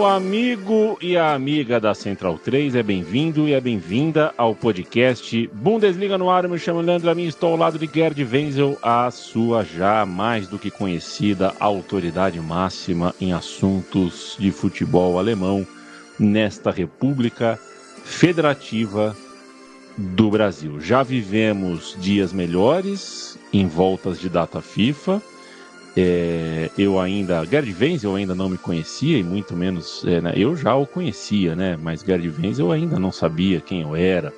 O amigo e a amiga da Central 3 é bem-vindo e é bem-vinda ao podcast Bundesliga no ar. Eu me chamo Leandro Amin, estou ao lado de Gerd Wenzel, a sua já mais do que conhecida autoridade máxima em assuntos de futebol alemão nesta República Federativa do Brasil. Já vivemos dias melhores em voltas de data FIFA é, eu ainda, Gerd Wenz eu ainda não me conhecia e muito menos, é, né, eu já o conhecia, né? Mas Gerd Wenz eu ainda não sabia quem eu era.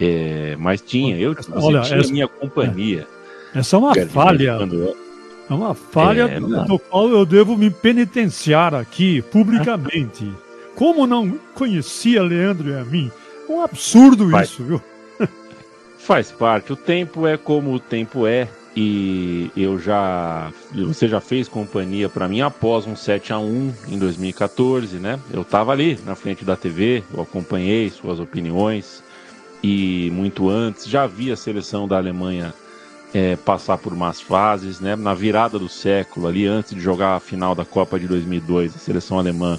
É, mas tinha, eu Olha, tinha essa, minha companhia. Essa é uma Gerd falha. Eu... É uma falha é, do qual eu devo me penitenciar aqui publicamente. Como não conhecia Leandro e a mim? Um absurdo isso, viu? Faz parte. O tempo é como o tempo é e eu já você já fez companhia para mim após um 7 a 1 em 2014, né? Eu estava ali na frente da TV, eu acompanhei suas opiniões e muito antes já vi a seleção da Alemanha é, passar por más fases, né? Na virada do século ali antes de jogar a final da Copa de 2002, a seleção alemã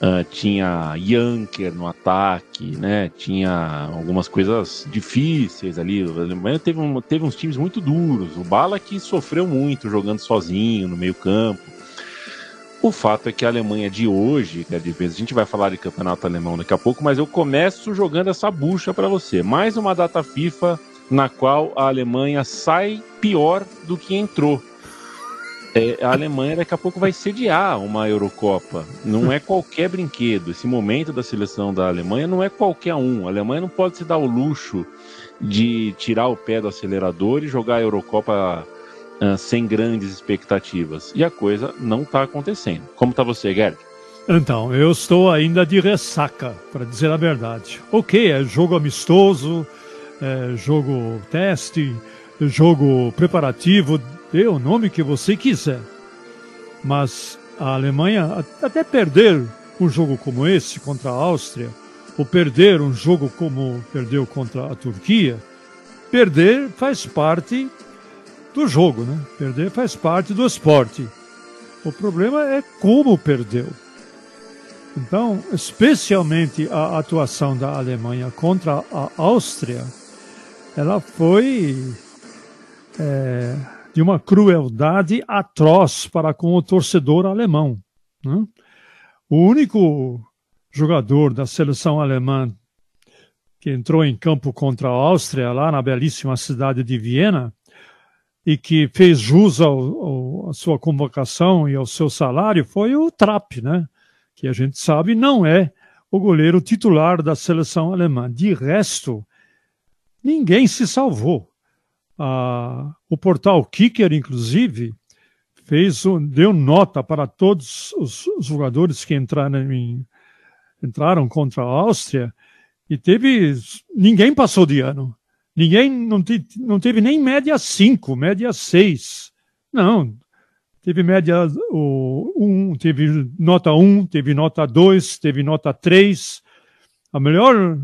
Uh, tinha Janker no ataque, né? Tinha algumas coisas difíceis ali. A Alemanha teve, um, teve uns times muito duros. O Bala que sofreu muito jogando sozinho no meio campo. O fato é que a Alemanha de hoje, que é de vez a gente vai falar de campeonato alemão daqui a pouco, mas eu começo jogando essa bucha para você. Mais uma data FIFA na qual a Alemanha sai pior do que entrou é, a Alemanha daqui a pouco vai sediar uma Eurocopa. Não é qualquer brinquedo. Esse momento da seleção da Alemanha não é qualquer um. A Alemanha não pode se dar o luxo de tirar o pé do acelerador e jogar a Eurocopa uh, sem grandes expectativas. E a coisa não está acontecendo. Como está você, Gerd? Então, eu estou ainda de ressaca, para dizer a verdade. Ok, é jogo amistoso, é jogo teste, jogo preparativo dê o nome que você quiser. Mas a Alemanha, até perder um jogo como esse contra a Áustria, ou perder um jogo como perdeu contra a Turquia, perder faz parte do jogo, né? Perder faz parte do esporte. O problema é como perdeu. Então, especialmente a atuação da Alemanha contra a Áustria, ela foi é, de uma crueldade atroz para com o torcedor alemão. Né? O único jogador da seleção alemã que entrou em campo contra a Áustria, lá na belíssima cidade de Viena, e que fez jus à sua convocação e ao seu salário foi o Trapp, né? que a gente sabe não é o goleiro titular da seleção alemã. De resto, ninguém se salvou o portal Kicker, inclusive, fez deu nota para todos os, os jogadores que entraram, em, entraram contra a Áustria e teve ninguém passou de ano. Ninguém não, te, não teve nem média 5, média 6. Não. Teve média o, um, teve nota 1, um, teve nota 2, teve nota 3. A melhor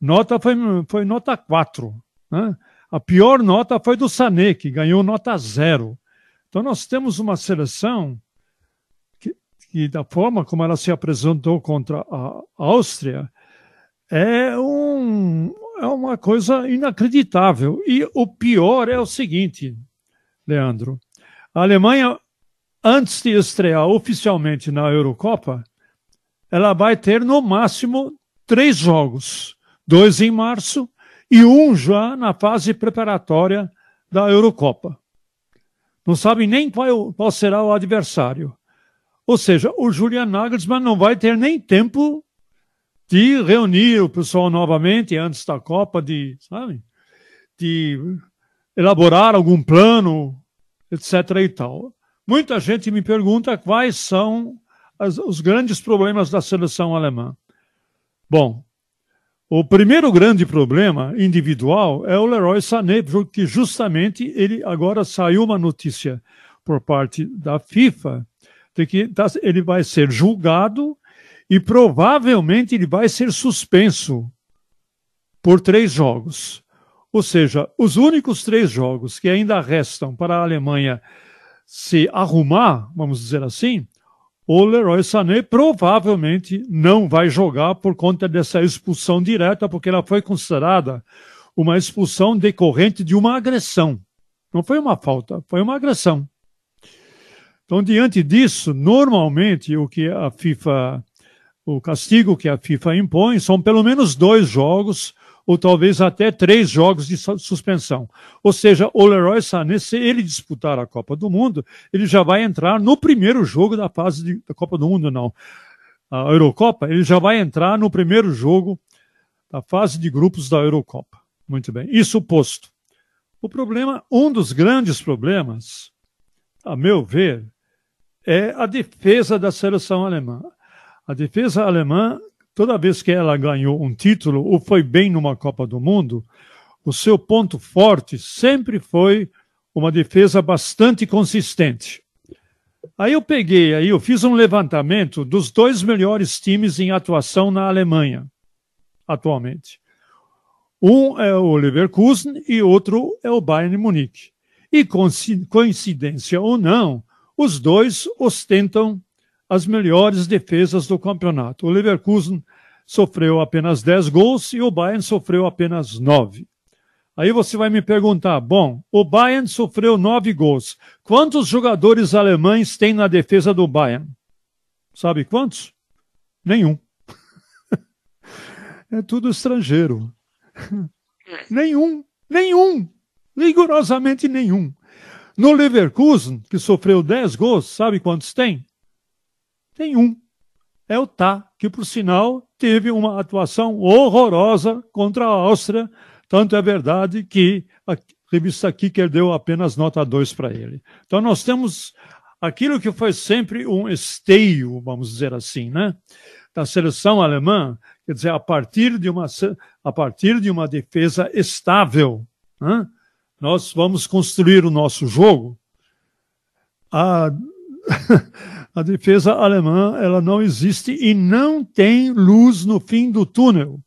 nota foi, foi nota 4. Né? A pior nota foi do Sané, que ganhou nota zero. Então nós temos uma seleção que, que da forma como ela se apresentou contra a Áustria, é, um, é uma coisa inacreditável. E o pior é o seguinte, Leandro. A Alemanha, antes de estrear oficialmente na Eurocopa, ela vai ter no máximo três jogos. Dois em março e um já na fase preparatória da Eurocopa. Não sabe nem qual, qual será o adversário. Ou seja, o Julian Nagelsmann não vai ter nem tempo de reunir o pessoal novamente antes da Copa, de, sabe, de elaborar algum plano, etc. e tal. Muita gente me pergunta quais são as, os grandes problemas da seleção alemã. Bom, o primeiro grande problema individual é o Leroy Sané, que justamente ele agora saiu uma notícia por parte da FIFA de que tá, ele vai ser julgado e provavelmente ele vai ser suspenso por três jogos. Ou seja, os únicos três jogos que ainda restam para a Alemanha se arrumar, vamos dizer assim, o Leroy Sané provavelmente não vai jogar por conta dessa expulsão direta, porque ela foi considerada uma expulsão decorrente de uma agressão. Não foi uma falta, foi uma agressão. Então, diante disso, normalmente o que a FIFA, o castigo que a FIFA impõe são pelo menos dois jogos ou talvez até três jogos de suspensão. Ou seja, o Leroy Sané, se ele disputar a Copa do Mundo, ele já vai entrar no primeiro jogo da fase de, da Copa do Mundo, não. A Eurocopa, ele já vai entrar no primeiro jogo da fase de grupos da Eurocopa. Muito bem. Isso posto. O problema, um dos grandes problemas, a meu ver, é a defesa da seleção alemã. A defesa alemã toda vez que ela ganhou um título ou foi bem numa Copa do Mundo, o seu ponto forte sempre foi uma defesa bastante consistente. Aí eu peguei, aí eu fiz um levantamento dos dois melhores times em atuação na Alemanha atualmente. Um é o Leverkusen e outro é o Bayern Munique. E coincidência ou não, os dois ostentam as melhores defesas do campeonato. O Leverkusen sofreu apenas 10 gols e o Bayern sofreu apenas 9. Aí você vai me perguntar: bom, o Bayern sofreu 9 gols. Quantos jogadores alemães tem na defesa do Bayern? Sabe quantos? Nenhum. é tudo estrangeiro. nenhum, nenhum, rigorosamente nenhum. No Leverkusen, que sofreu 10 gols, sabe quantos tem? Tem um. É o Tá, que por sinal teve uma atuação horrorosa contra a Áustria. Tanto é verdade que a revista Kicker deu apenas nota 2 para ele. Então nós temos aquilo que foi sempre um esteio, vamos dizer assim, né? Da seleção alemã, quer dizer, a partir de uma, a partir de uma defesa estável, né? nós vamos construir o nosso jogo. A a defesa alemã ela não existe e não tem luz no fim do túnel.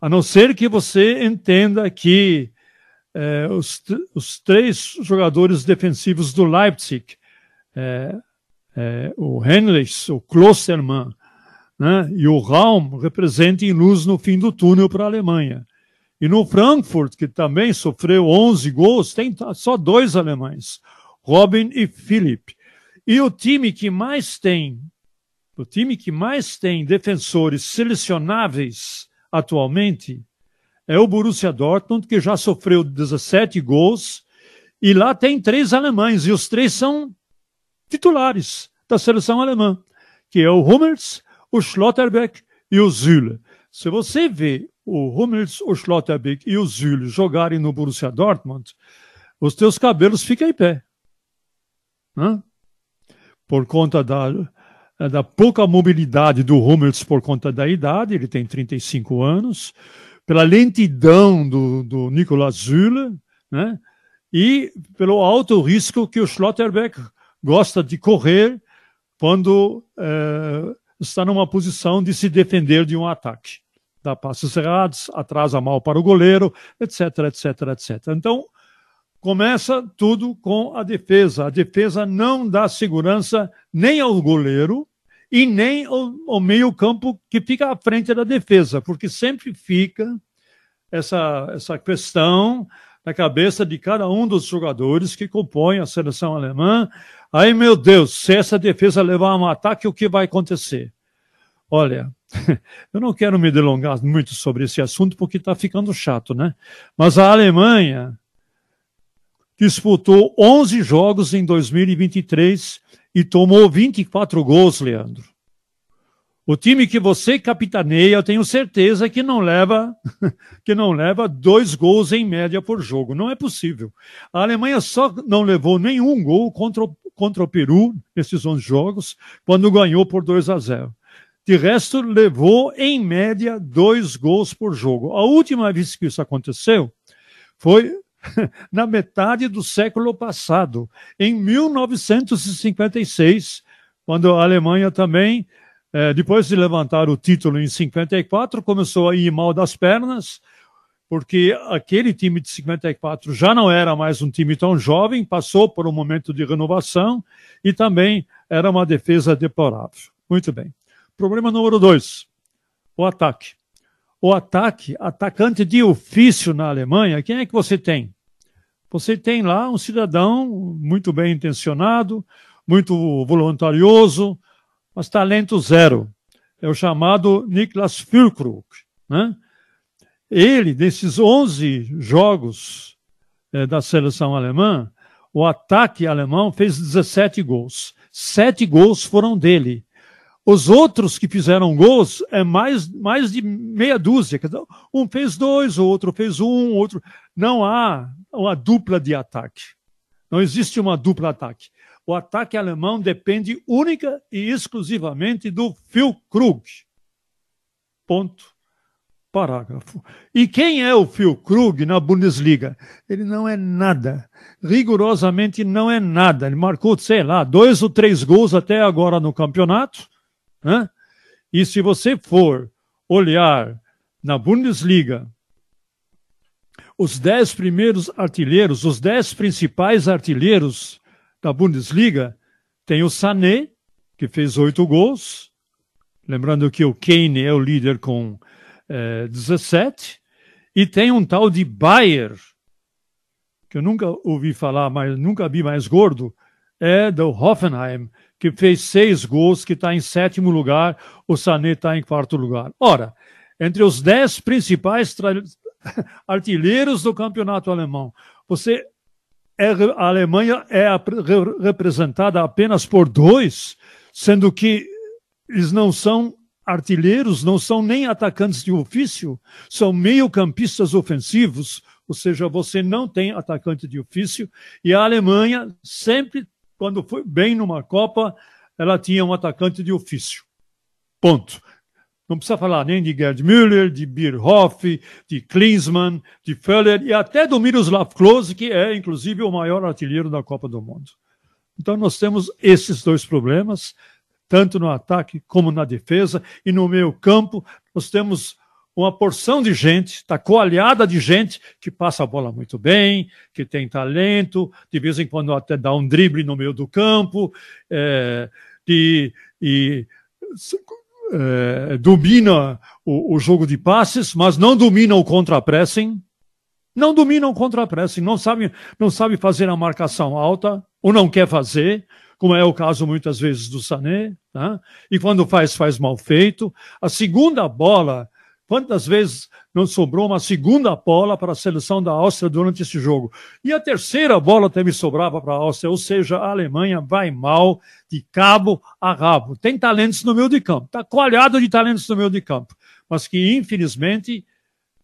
A não ser que você entenda que eh, os, os, três jogadores defensivos do Leipzig, eh, eh, o Henrichs, o Klostermann né, e o Raum, representem luz no fim do túnel para a Alemanha. E no Frankfurt, que também sofreu 11 gols, tem só dois alemães, Robin e Philipp. E o time que mais tem, o time que mais tem defensores selecionáveis atualmente é o Borussia Dortmund, que já sofreu 17 gols, e lá tem três alemães, e os três são titulares da seleção alemã, que é o Hummels, o Schlotterbeck e o Süle. Se você vê o Hummels, o Schlotterbeck e o Süle jogarem no Borussia Dortmund, os teus cabelos ficam em pé. Hã? Por conta da, da pouca mobilidade do Hummels por conta da idade, ele tem 35 anos, pela lentidão do, do Nicolas Zülle, né? e pelo alto risco que o Schlotterbeck gosta de correr quando é, está numa posição de se defender de um ataque. Dá passos errados, atrasa mal para o goleiro, etc, etc, etc. Então, começa tudo com a defesa. A defesa não dá segurança nem ao goleiro e nem ao, ao meio-campo que fica à frente da defesa, porque sempre fica essa, essa questão na cabeça de cada um dos jogadores que compõem a seleção alemã. Aí, meu Deus, se essa defesa levar a um ataque, o que vai acontecer? Olha, eu não quero me delongar muito sobre esse assunto porque está ficando chato, né? Mas a Alemanha disputou 11 jogos em 2023 e tomou 24 gols, Leandro. O time que você capitaneia, eu tenho certeza que não leva que não leva dois gols em média por jogo. Não é possível. A Alemanha só não levou nenhum gol contra o, contra o Peru nesses 11 jogos, quando ganhou por 2 a 0. De resto, levou em média dois gols por jogo. A última vez que isso aconteceu foi na metade do século passado, em 1956, quando a Alemanha também, eh, depois de levantar o título em 54, começou a ir mal das pernas, porque aquele time de 54 já não era mais um time tão jovem, passou por um momento de renovação e também era uma defesa deplorável. Muito bem. Problema número dois: o ataque. O ataque, atacante de ofício na Alemanha, quem é que você tem? Você tem lá um cidadão muito bem intencionado, muito voluntarioso, mas talento zero. É o chamado Niklas Füllkrug. Né? Ele, desses 11 jogos é, da seleção alemã, o ataque alemão fez 17 gols. Sete gols foram dele. Os outros que fizeram gols é mais, mais de meia dúzia. Um fez dois, o outro fez um, outro. Não há uma dupla de ataque. Não existe uma dupla ataque. O ataque alemão depende única e exclusivamente do Phil Krug. Ponto. Parágrafo. E quem é o Phil Krug na Bundesliga? Ele não é nada. Rigorosamente não é nada. Ele marcou, sei lá, dois ou três gols até agora no campeonato. Né? E se você for olhar na Bundesliga os dez primeiros artilheiros, os dez principais artilheiros da Bundesliga, tem o Sané, que fez oito gols. Lembrando que o Kane é o líder com é, 17. E tem um tal de Bayer, que eu nunca ouvi falar, mas nunca vi mais gordo, é do Hoffenheim, que fez seis gols, que está em sétimo lugar, o Sané está em quarto lugar. Ora, entre os dez principais artilheiros do campeonato alemão. Você é, a Alemanha é representada apenas por dois, sendo que eles não são artilheiros, não são nem atacantes de ofício, são meio-campistas ofensivos, ou seja, você não tem atacante de ofício, e a Alemanha sempre, quando foi bem numa Copa, ela tinha um atacante de ofício. Ponto. Não precisa falar nem de Gerd Müller, de Bierhoff, de Klinsmann, de Föller e até do Miroslav Klose, que é, inclusive, o maior artilheiro da Copa do Mundo. Então, nós temos esses dois problemas, tanto no ataque como na defesa. E no meio campo, nós temos uma porção de gente, está coalhada de gente que passa a bola muito bem, que tem talento, de vez em quando até dá um drible no meio do campo, é, e é, domina o, o, jogo de passes, mas não domina o contra-pressing. Não domina o contra-pressing, não sabe, não sabe fazer a marcação alta, ou não quer fazer, como é o caso muitas vezes do Sané, tá? e quando faz, faz mal feito. A segunda bola Quantas vezes não sobrou uma segunda bola para a seleção da Áustria durante esse jogo? E a terceira bola também sobrava para a Áustria, ou seja, a Alemanha vai mal de cabo a rabo. Tem talentos no meio de campo, está coalhado de talentos no meio de campo, mas que infelizmente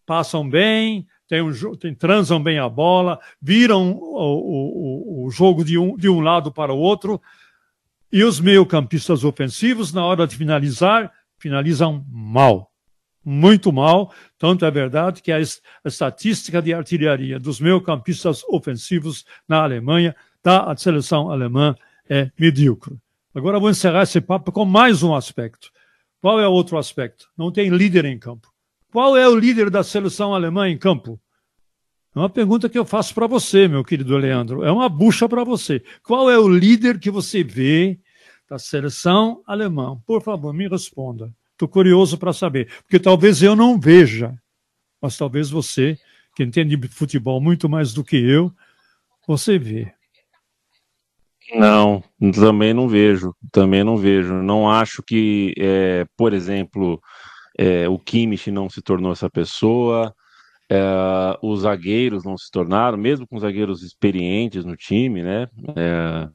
passam bem, tem um, tem, transam bem a bola, viram o, o, o jogo de um, de um lado para o outro, e os meio-campistas ofensivos, na hora de finalizar, finalizam mal muito mal. Tanto é verdade que a, estatística de artilharia dos meio-campistas ofensivos na Alemanha, da seleção alemã, é medíocre. Agora vou encerrar esse papo com mais um aspecto. Qual é o outro aspecto? Não tem líder em campo. Qual é o líder da seleção alemã em campo? É uma pergunta que eu faço para você, meu querido Leandro. É uma bucha para você. Qual é o líder que você vê da seleção alemã? Por favor, me responda. Estou curioso para saber, porque talvez eu não veja, mas talvez você, que entende de futebol muito mais do que eu, você vê. Não, também não vejo, também não vejo. Não acho que, é, por exemplo, é, o Kimmich não se tornou essa pessoa, é, os zagueiros não se tornaram, mesmo com zagueiros experientes no time, né? É,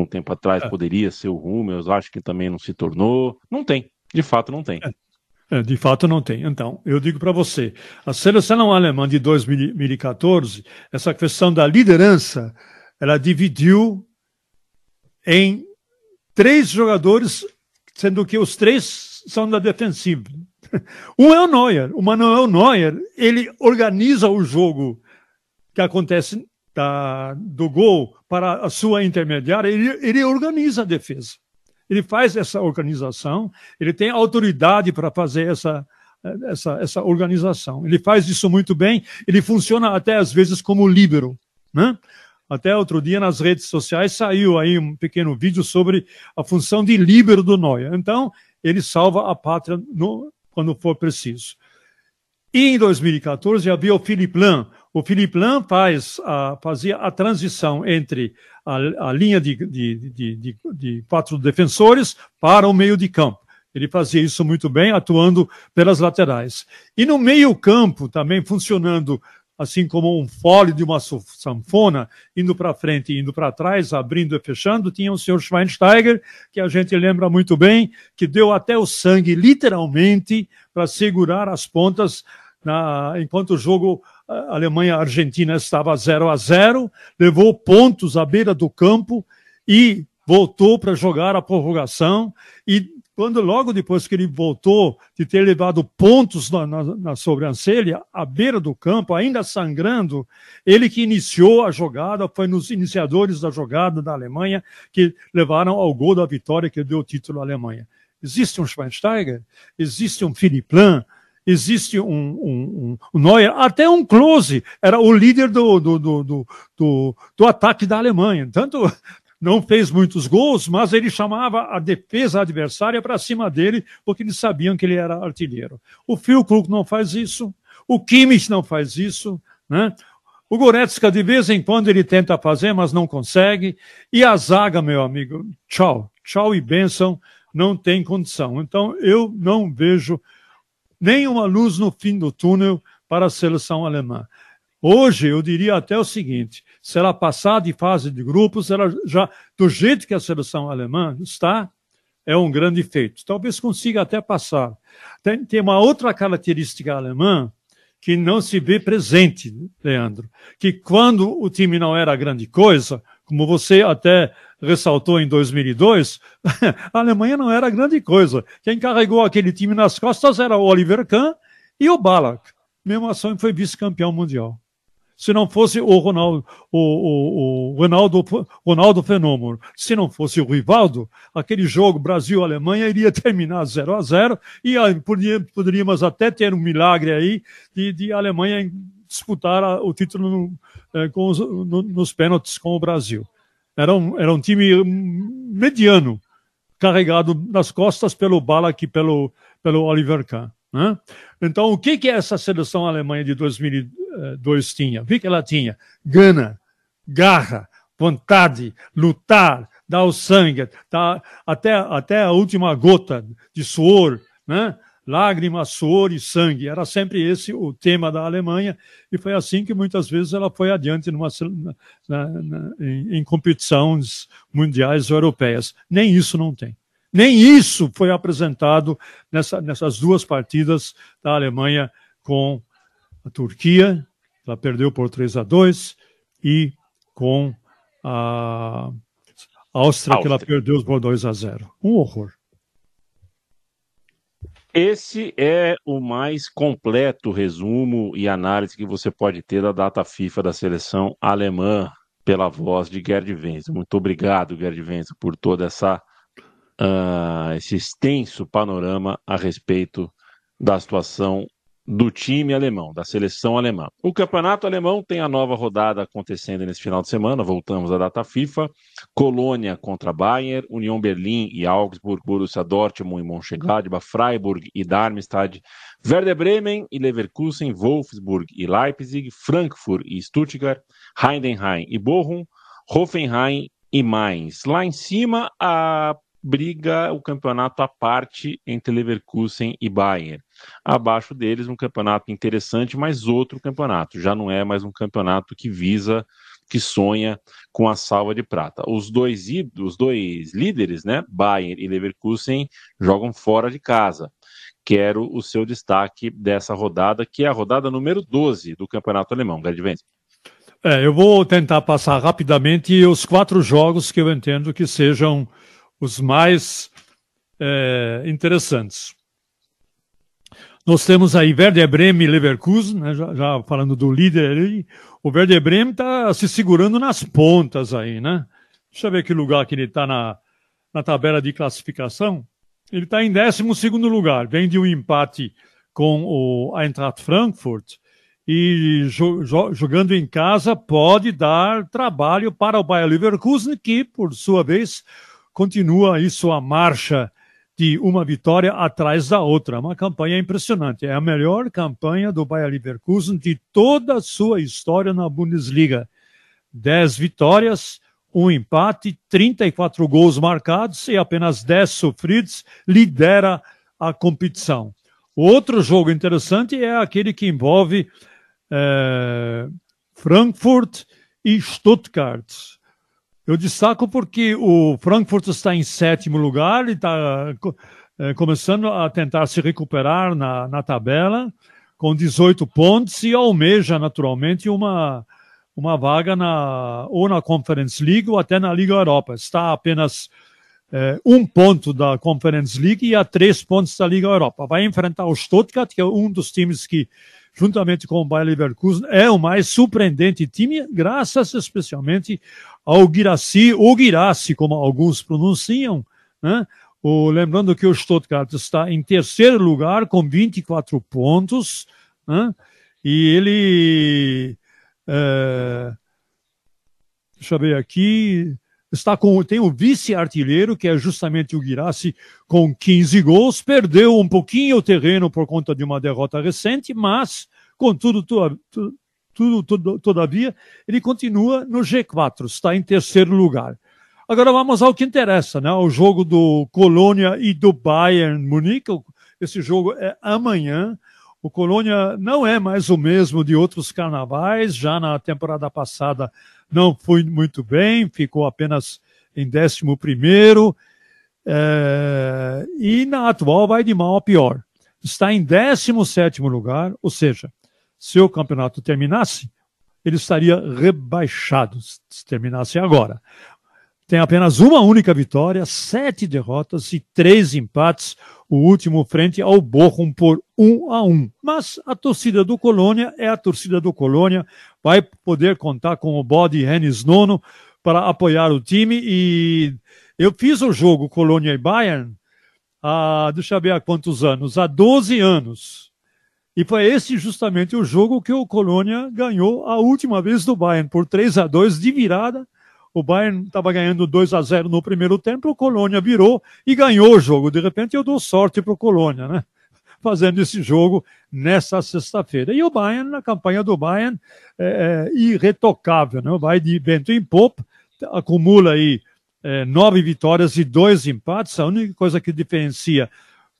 um tempo atrás é. poderia ser o Hummels, acho que também não se tornou. Não tem, de fato, não tem. É, é de fato, não tem. Então, eu digo para você: a seleção alemã de 2014, essa questão da liderança, ela dividiu em três jogadores, sendo que os três são da defensiva. Um é o Neuer. O Manuel Neuer, ele organiza o jogo que acontece da, do gol para a sua intermediária, ele, ele organiza a defesa ele faz essa organização, ele tem autoridade para fazer essa, essa, essa organização. Ele faz isso muito bem, ele funciona até às vezes como líbero. Né? Até outro dia nas redes sociais saiu aí um pequeno vídeo sobre a função de líbero do Neuer. Então, ele salva a pátria no, quando for preciso. E em 2014 havia o Philippe Lahm. O Philippe Lahm faz a, fazia a transição entre a, a linha de, de, de, de, quatro defensores para o meio de campo. Ele fazia isso muito bem, atuando pelas laterais. E no meio campo, também funcionando assim como um fole de uma sanfona, indo para frente e indo para trás, abrindo e fechando, tinha o senhor Schweinsteiger, que a gente lembra muito bem, que deu até o sangue, literalmente, para segurar as pontas na, enquanto o jogo Alemanha-Argentina estava 0 a 0 levou pontos à beira do campo e voltou para jogar a prorrogação. E quando logo depois que ele voltou de ter levado pontos na, na, na, sobrancelha, à beira do campo, ainda sangrando, ele que iniciou a jogada, foi nos iniciadores da jogada da Alemanha que levaram ao gol da vitória que deu o título à Alemanha. Existe um Schweinsteiger, existe um Philipp Lahm, existe um, um, um, Neuer, até um Klose era o líder do, do, do, do, do ataque da Alemanha. Tanto não fez muitos gols, mas ele chamava a defesa adversária para cima dele, porque eles sabiam que ele era artilheiro. O Krug não faz isso, o Kimmich não faz isso, né? O Goretzka, de vez em quando, ele tenta fazer, mas não consegue. E a zaga, meu amigo, tchau. Tchau e benção, não tem condição. Então, eu não vejo nenhuma luz no fim do túnel para a seleção alemã. Hoje, eu diria até o seguinte: se ela passar de fase de grupos, ela já, do jeito que a seleção alemã está, é um grande feito. Talvez consiga até passar. Tem, tem uma outra característica alemã que não se vê presente, Leandro, que quando o time não era grande coisa, como você até ressaltou em 2002, a Alemanha não era grande coisa. Quem carregou aquele time nas costas era o Oliver Kahn e o Ballack. Mesmo assim foi vice-campeão mundial. Se não fosse o Ronaldo, o, o, o Ronaldo, Ronaldo Fenômeno, se não fosse o Rivaldo, aquele jogo Brasil-Alemanha iria terminar 0 a 0 e poderíamos até ter um milagre aí de, de Alemanha disputar o título no, eh, os, no, nos pênaltis com o Brasil. Era um, era um time mediano, carregado nas costas pelo Ballack e pelo, pelo Oliver Kahn. Né? Então, o que, que essa seleção alemã de 2002 tinha? O que ela tinha? Gana, garra, vontade, lutar, dar o sangue, tá, até, até a última gota de suor, né? Lágrimas, suor e sangue. Era sempre esse o tema da Alemanha, e foi assim que muitas vezes ela foi adiante numa, na, na, em, em competições mundiais europeias. Nem isso não tem. Nem isso foi apresentado nessa, nessas duas partidas da Alemanha com a Turquia, ela perdeu por 3 a 2, e com a Áustria, Áustria. que ela perdeu por 2 a 0. Um horror. Esse é o mais completo resumo e análise que você pode ter da data FIFA da seleção alemã pela voz de Gerd Wenzel. Muito obrigado, Gerd Wenzel, por toda essa uh, esse extenso panorama a respeito da situação do time alemão, da seleção alemã. O campeonato alemão tem a nova rodada acontecendo nesse final de semana, voltamos à data FIFA. Colônia contra Bayern, União Berlim e Augsburg, Borussia Dortmund e Mönchengladbach, Freiburg e Darmstadt, Werder Bremen e Leverkusen, Wolfsburg e Leipzig, Frankfurt e Stuttgart, Heidenheim e Bochum, Hoffenheim e Mainz. Lá em cima, a briga o campeonato à parte entre Leverkusen e Bayern. Abaixo deles, um campeonato interessante, mas outro campeonato. Já não é mais um campeonato que visa, que sonha com a salva de prata. Os dois, os dois líderes, né, Bayern e Leverkusen, jogam fora de casa. Quero o seu destaque dessa rodada, que é a rodada número 12 do campeonato alemão. Grande É, eu vou tentar passar rapidamente os quatro jogos que eu entendo que sejam os mais é, interessantes. Nós temos aí Werder Bremen e Leverkusen, né, já, já, falando do líder ali. O Werder Bremen está se segurando nas pontas aí, né? Deixa eu ver que lugar que ele está na, na tabela de classificação. Ele está em 12 lugar, vem de um empate com o Eintracht Frankfurt e jo jogando em casa pode dar trabalho para o Bayer Leverkusen, que, por sua vez, continua aí sua marcha de uma vitória atrás da outra. Uma campanha impressionante. É a melhor campanha do Bayer Leverkusen de toda a sua história na Bundesliga. Dez vitórias, um empate, 34 gols marcados e apenas 10 sofridos, lidera a competição. Outro jogo interessante é aquele que envolve é, Frankfurt e Stuttgart. Eu destaco porque o Frankfurt está em sétimo lugar e está é, começando a tentar se recuperar na, na tabela, com 18 pontos e almeja naturalmente uma, uma vaga na, ou na Conference League ou até na Liga Europa. Está apenas é, um ponto da Conference League e a três pontos da Liga Europa. Vai enfrentar o Stuttgart, que é um dos times que juntamente com o Bayer Leverkusen, é o mais surpreendente time, graças especialmente ao Guiraci, ou Guiraci, como alguns pronunciam, né? O, lembrando que o Stuttgart está em terceiro lugar com 24 pontos, né? e ele. É, deixa eu ver aqui está com, tem o vice-artilheiro, que é justamente o Guirassi, com 15 gols, perdeu um pouquinho o terreno por conta de uma derrota recente, mas, contudo, tudo, tudo, tudo, todavia, ele continua no G4, está em terceiro lugar. Agora vamos ao que interessa, né? O jogo do Colônia e do Bayern Munique. Esse jogo é amanhã. O Colônia não é mais o mesmo de outros carnavais. Já na temporada passada não foi muito bem, ficou apenas em 11 primeiro, é, e na atual vai de mal a pior. Está em 17 lugar, ou seja, se o campeonato terminasse, ele estaria rebaixado se terminasse agora tem apenas uma única vitória, sete derrotas e três empates, o último frente ao Bochum por um a um. Mas a torcida do Colônia é a torcida do Colônia, vai poder contar com o Bode Hennis Nono para apoiar o time. E eu fiz o jogo Colônia e Bayern há, deixa eu ver há quantos anos, há 12 anos. E foi esse justamente o jogo que o Colônia ganhou a última vez do Bayern por 3 a 2 de virada o Bayern estava ganhando 2 a 0 no primeiro tempo, o Colônia virou e ganhou o jogo. De repente eu dou sorte para o Colônia, né? Fazendo esse jogo nessa sexta-feira. E o Bayern, na campanha do Bayern, é, é irretocável, né? Vai de vento em popa, acumula aí é, nove vitórias e dois empates. A única coisa que diferencia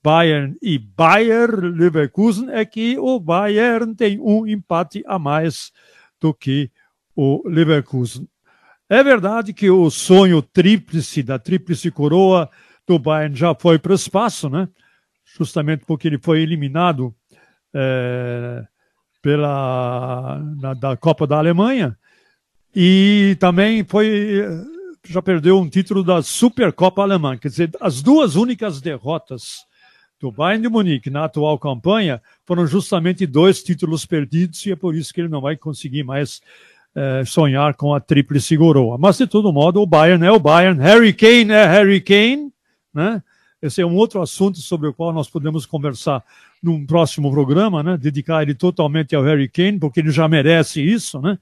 Bayern e Bayer Leverkusen é que o Bayern tem um empate a mais do que o Leverkusen. É verdade que o sonho tríplice, da tríplice coroa do Bayern já foi para o espaço, né? Justamente porque ele foi eliminado é, pela na, da Copa da Alemanha e também foi já perdeu um título da Supercopa Alemã. Quer dizer, as duas únicas derrotas do Bayern de Munique na atual campanha foram justamente dois títulos perdidos e é por isso que ele não vai conseguir mais é, sonhar com a tríplice coroa. Mas, de todo modo, o Bayern é o Bayern, Harry Kane é Harry Kane, né? Esse é um outro assunto sobre o qual nós podemos conversar num próximo programa, né? Dedicar ele totalmente ao Harry Kane, porque ele já merece isso, né?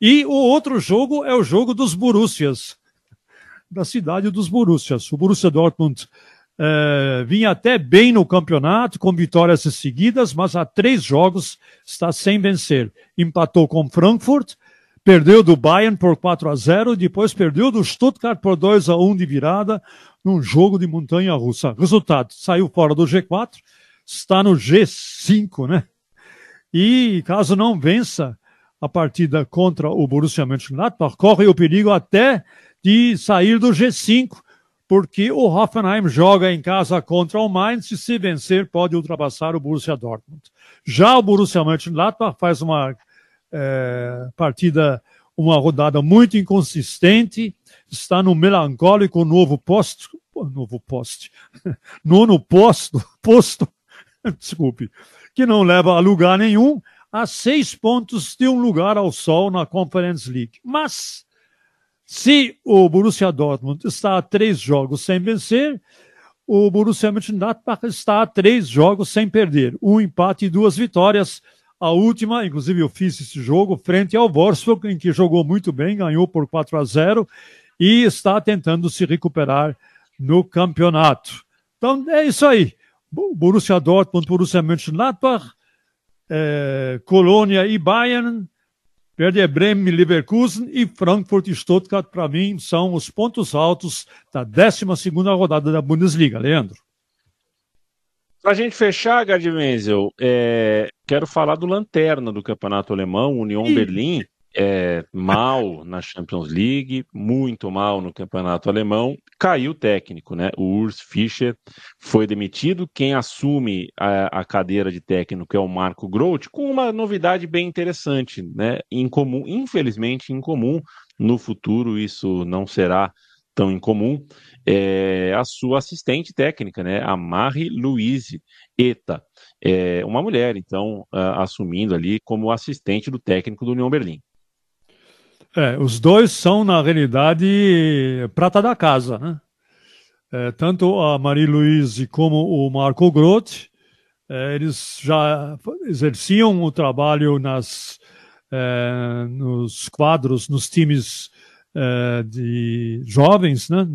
E o outro jogo é o jogo dos Borussias, da cidade dos Borussias. O Borussia Dortmund é, vinha até bem no campeonato, com vitórias seguidas, mas há três jogos está sem vencer. Empatou com Frankfurt, Perdeu do Bayern por 4 a 0, depois perdeu do Stuttgart por 2 a 1 de virada num jogo de montanha russa. Resultado, saiu fora do G4, está no G5, né? E caso não vença a partida contra o Borussia Mönchengladbach, corre o perigo até de sair do G5, porque o Hoffenheim joga em casa contra o Mainz e se vencer pode ultrapassar o Borussia Dortmund. Já o Borussia Mönchengladbach faz uma é, partida, uma rodada muito inconsistente, está no melancólico novo posto, novo poste, nono posto, posto, desculpe, que não leva a lugar nenhum, a seis pontos de um lugar ao sol na Conference League. Mas, se o Borussia Dortmund está a três jogos sem vencer, o Borussia Mönchengladbach está a três jogos sem perder, um empate e duas vitórias, A última, inclusive eu fiz esse jogo frente ao Wolfsburg, em que jogou muito bem, ganhou por 4 a 0 e está tentando se recuperar no campeonato. Então é isso aí. Borussia Dortmund, Borussia Mönchengladbach, é, Colônia e Bayern, Werder Bremen Leverkusen e Frankfurt e Stuttgart, para mim, são os pontos altos da 12 rodada da Bundesliga. Leandro. Para a gente fechar, Gerd Wenzel, é, quero falar do lanterna do campeonato alemão, Union Berlim é, mal na Champions League, muito mal no campeonato alemão. Caiu o técnico, né? O Urs Fischer foi demitido. Quem assume a, a cadeira de técnico é o Marco Groth, com uma novidade bem interessante, né? Incomum, infelizmente incomum. No futuro isso não será tão incomum. É a sua assistente técnica, né? A Marie-Louise Eta. É uma mulher, então, assumindo ali como assistente do técnico do União Berlim. É, os dois são, na realidade, prata da casa, né? É, tanto a Marie-Louise como o Marco Groth, é, eles já exerciam o trabalho nas, é, nos quadros, nos times é, de jovens, né?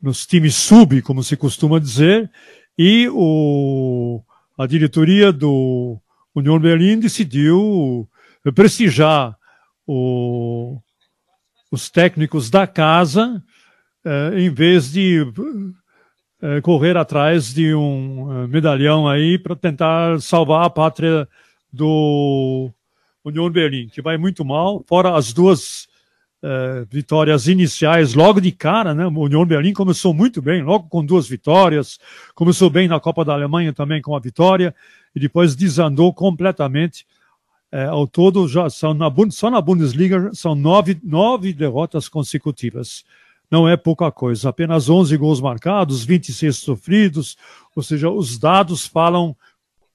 nos times sub, como se costuma dizer, e o, a diretoria do União Berlim decidiu prestigiar o, os técnicos da casa, eh, em vez de eh, correr atrás de um eh, medalhão aí para tentar salvar a pátria do União Berlim, que vai muito mal, fora as duas vitórias iniciais logo de cara, né? O União Berlim começou muito bem, logo com duas vitórias, começou bem na Copa da Alemanha também com a vitória, e depois desandou completamente é, ao todo, já são na, só na Bundesliga são nove, nove derrotas consecutivas. Não é pouca coisa. Apenas 11 gols marcados, 26 sofridos. Ou seja, os dados falam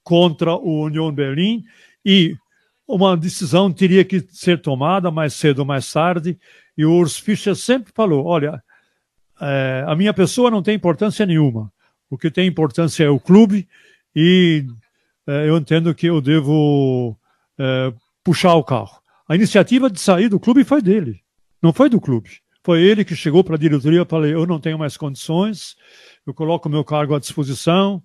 contra o Union Berlim e uma decisão teria que ser tomada mais cedo ou mais tarde. E o Urs Fischer sempre falou: olha, é, a minha pessoa não tem importância nenhuma. O que tem importância é o clube e é, eu entendo que eu devo é, puxar o carro. A iniciativa de sair do clube foi dele, não foi do clube. Foi ele que chegou para a diretoria e falou: eu não tenho mais condições, eu coloco meu cargo à disposição.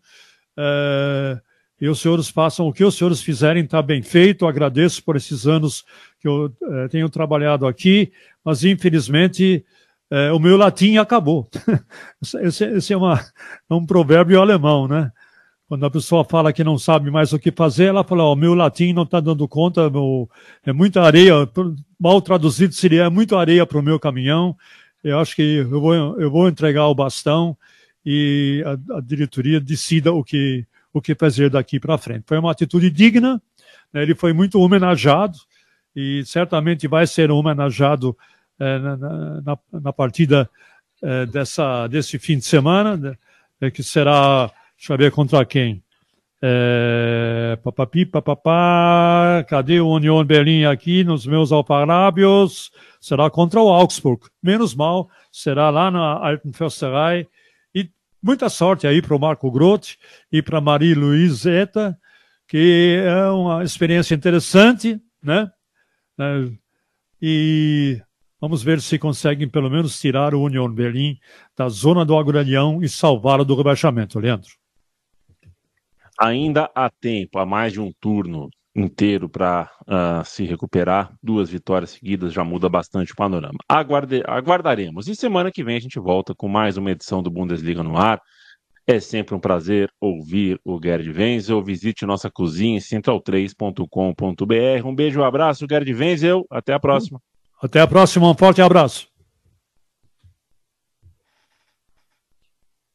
É, e os senhores façam o que os senhores fizerem, está bem feito. agradeço por esses anos que eu é, tenho trabalhado aqui, mas infelizmente é, o meu latim acabou. esse, esse é, uma, um provérbio alemão, né? Quando a pessoa fala que não sabe mais o que fazer, ela fala: o meu latim não está dando conta, meu, é muita areia. Mal traduzido seria: é muita areia para o meu caminhão. Eu acho que eu vou, eu vou entregar o bastão e a, a diretoria decida o que, o que fazer daqui para frente. Foi uma atitude digna, né? ele foi muito homenageado e certamente vai ser homenageado é, na, na, na, partida é, dessa, desse fim de semana, né? que será Deixa eu ver contra quem. É, papapi, papapá, cadê o Union Berlim aqui nos meus alparábios? Será contra o Augsburg. Menos mal, será lá na Altenförsterei. Muita sorte aí para o Marco Groth e para Marie Louise Eta, que é uma experiência interessante, né? É, e vamos ver se conseguem pelo menos tirar o Union Berlim da zona do agrarião e salvá-lo do rebaixamento, Leandro. Ainda há tempo, há mais de um turno inteiro para uh, ah, se recuperar. Duas vitórias seguidas já muda bastante o panorama. Aguarde, aguardaremos. E semana que vem a gente volta com mais uma edição do Bundesliga no ar. É sempre um prazer ouvir o Gerd Wenzel. Visite nossa cozinha em central3.com.br. Um beijo, um abraço, Gerd Wenzel. Até a próxima. Até a próxima. Um forte abraço.